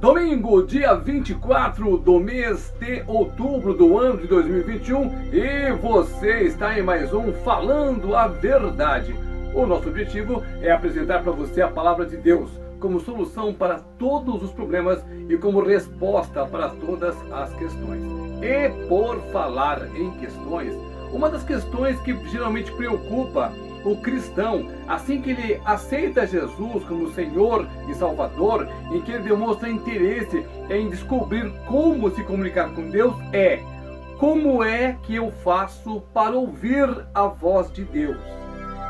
Domingo, dia 24 do mês de outubro do ano de 2021 e você está em mais um Falando a Verdade. O nosso objetivo é apresentar para você a palavra de Deus como solução para todos os problemas e como resposta para todas as questões. E por falar em questões, uma das questões que geralmente preocupa o cristão, assim que ele aceita Jesus como Senhor e Salvador, em que ele demonstra interesse em descobrir como se comunicar com Deus, é como é que eu faço para ouvir a voz de Deus?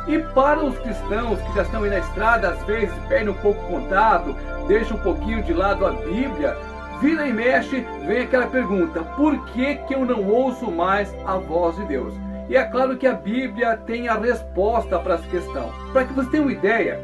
E para os cristãos que já estão aí na estrada, às vezes perdem um pouco o contato, deixam um pouquinho de lado a Bíblia, vira e mexe, vem aquela pergunta: por que, que eu não ouço mais a voz de Deus? E é claro que a Bíblia tem a resposta para essa questão. Para que você tenha uma ideia,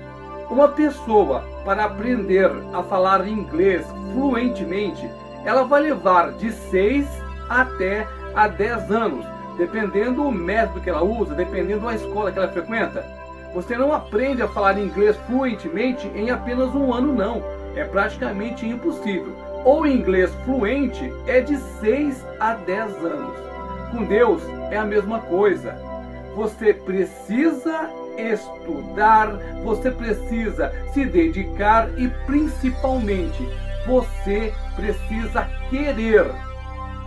uma pessoa para aprender a falar inglês fluentemente, ela vai levar de 6 até a 10 anos, dependendo do método que ela usa, dependendo da escola que ela frequenta. Você não aprende a falar inglês fluentemente em apenas um ano, não. É praticamente impossível. O inglês fluente é de 6 a 10 anos. Com Deus é a mesma coisa. Você precisa estudar, você precisa se dedicar e principalmente você precisa querer.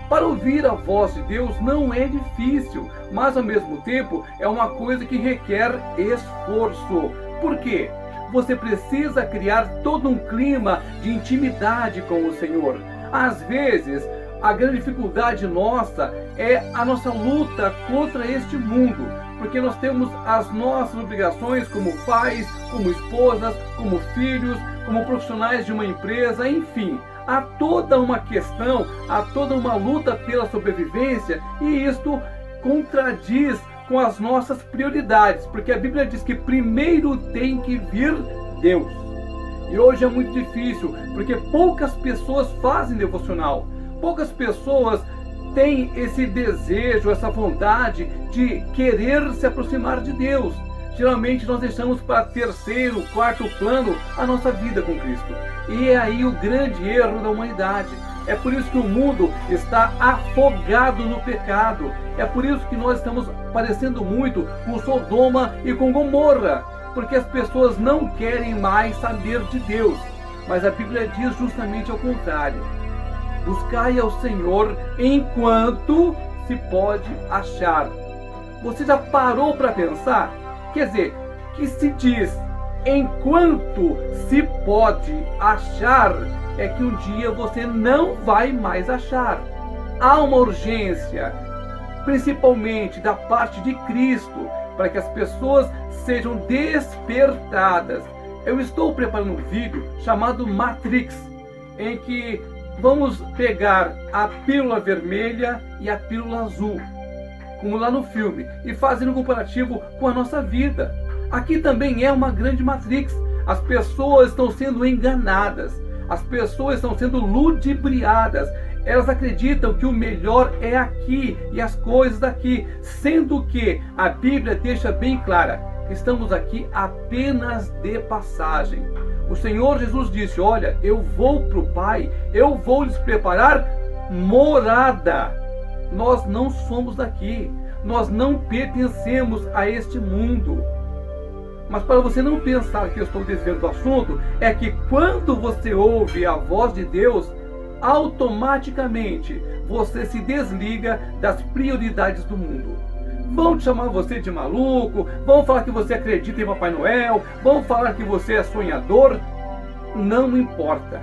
Para ouvir a voz de Deus não é difícil, mas ao mesmo tempo é uma coisa que requer esforço. Por quê? Você precisa criar todo um clima de intimidade com o Senhor. Às vezes, a grande dificuldade nossa é a nossa luta contra este mundo, porque nós temos as nossas obrigações como pais, como esposas, como filhos, como profissionais de uma empresa, enfim. Há toda uma questão, há toda uma luta pela sobrevivência e isto contradiz com as nossas prioridades, porque a Bíblia diz que primeiro tem que vir Deus. E hoje é muito difícil, porque poucas pessoas fazem devocional. Poucas pessoas têm esse desejo, essa vontade de querer se aproximar de Deus. Geralmente nós deixamos para terceiro, quarto plano a nossa vida com Cristo. E é aí o grande erro da humanidade. É por isso que o mundo está afogado no pecado. É por isso que nós estamos parecendo muito com Sodoma e com Gomorra. Porque as pessoas não querem mais saber de Deus. Mas a Bíblia diz justamente ao contrário Buscai ao Senhor enquanto se pode achar. Você já parou para pensar? Quer dizer, que se diz enquanto se pode achar, é que um dia você não vai mais achar. Há uma urgência, principalmente da parte de Cristo, para que as pessoas sejam despertadas. Eu estou preparando um vídeo chamado Matrix, em que vamos pegar a pílula vermelha e a pílula azul, como lá no filme, e fazer um comparativo com a nossa vida. Aqui também é uma grande matrix. As pessoas estão sendo enganadas, as pessoas estão sendo ludibriadas. Elas acreditam que o melhor é aqui e as coisas daqui, sendo que a Bíblia deixa bem clara: estamos aqui apenas de passagem. O Senhor Jesus disse: Olha, eu vou para o Pai, eu vou lhes preparar morada. Nós não somos daqui, nós não pertencemos a este mundo. Mas para você não pensar que eu estou desviando do assunto, é que quando você ouve a voz de Deus, automaticamente você se desliga das prioridades do mundo. Vão te chamar você de maluco, vão falar que você acredita em Papai Noel, vão falar que você é sonhador. Não importa.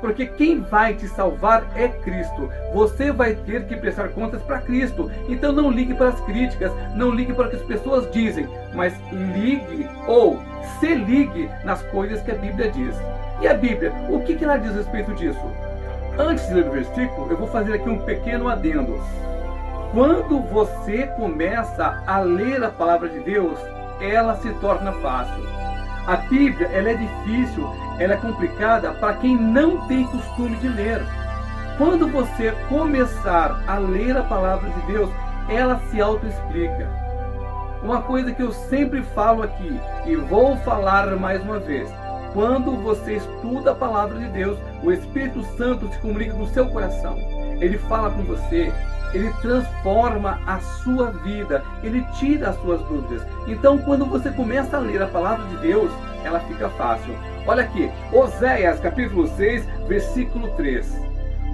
Porque quem vai te salvar é Cristo. Você vai ter que prestar contas para Cristo. Então não ligue para as críticas, não ligue para o que as pessoas dizem, mas ligue ou se ligue nas coisas que a Bíblia diz. E a Bíblia, o que ela diz a respeito disso? Antes de ler o versículo, eu vou fazer aqui um pequeno adendo. Quando você começa a ler a palavra de Deus, ela se torna fácil. A Bíblia ela é difícil, ela é complicada para quem não tem costume de ler. Quando você começar a ler a palavra de Deus, ela se autoexplica. Uma coisa que eu sempre falo aqui e vou falar mais uma vez: Quando você estuda a palavra de Deus, o Espírito Santo se comunica com o seu coração. Ele fala com você, ele transforma a sua vida, ele tira as suas dúvidas. Então, quando você começa a ler a palavra de Deus, ela fica fácil. Olha aqui, Oséias capítulo 6, versículo 3.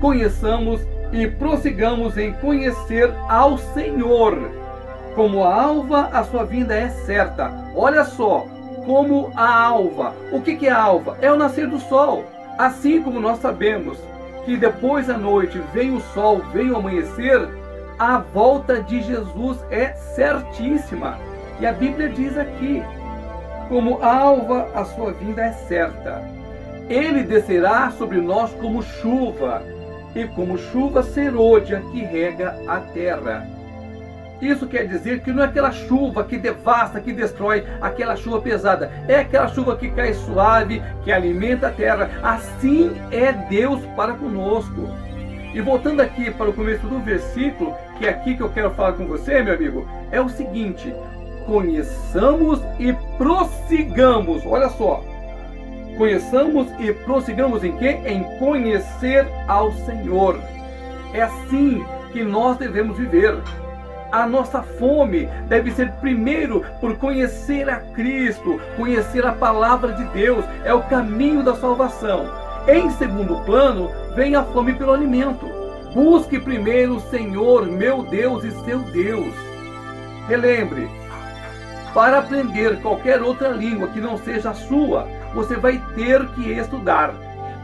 Conheçamos e prossigamos em conhecer ao Senhor. Como a alva, a sua vinda é certa. Olha só, como a alva. O que é a alva? É o nascer do sol. Assim como nós sabemos que depois da noite vem o sol, vem o amanhecer, a volta de Jesus é certíssima. E a Bíblia diz aqui: como alva, a sua vinda é certa. Ele descerá sobre nós como chuva, e como chuva serôdia que rega a terra. Isso quer dizer que não é aquela chuva que devasta, que destrói, aquela chuva pesada. É aquela chuva que cai suave, que alimenta a terra. Assim é Deus para conosco. E voltando aqui para o começo do versículo, que é aqui que eu quero falar com você, meu amigo, é o seguinte: conheçamos e prossigamos. Olha só. Conheçamos e prossigamos em quê? Em conhecer ao Senhor. É assim que nós devemos viver. A nossa fome deve ser primeiro por conhecer a Cristo, conhecer a palavra de Deus, é o caminho da salvação. Em segundo plano, vem a fome pelo alimento. Busque primeiro o Senhor, meu Deus e seu Deus. Relembre, para aprender qualquer outra língua que não seja a sua, você vai ter que estudar.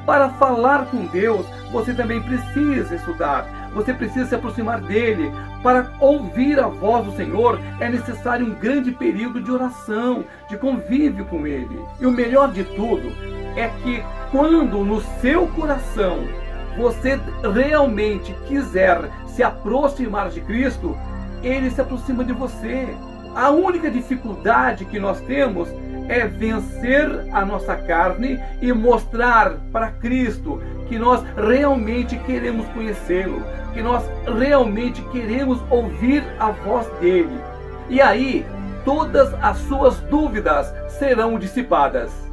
Para falar com Deus, você também precisa estudar. Você precisa se aproximar dele. Para ouvir a voz do Senhor, é necessário um grande período de oração, de convívio com ele. E o melhor de tudo é que quando no seu coração você realmente quiser se aproximar de Cristo, ele se aproxima de você. A única dificuldade que nós temos é vencer a nossa carne e mostrar para Cristo que nós realmente queremos conhecê-lo, que nós realmente queremos ouvir a voz dele. E aí, todas as suas dúvidas serão dissipadas.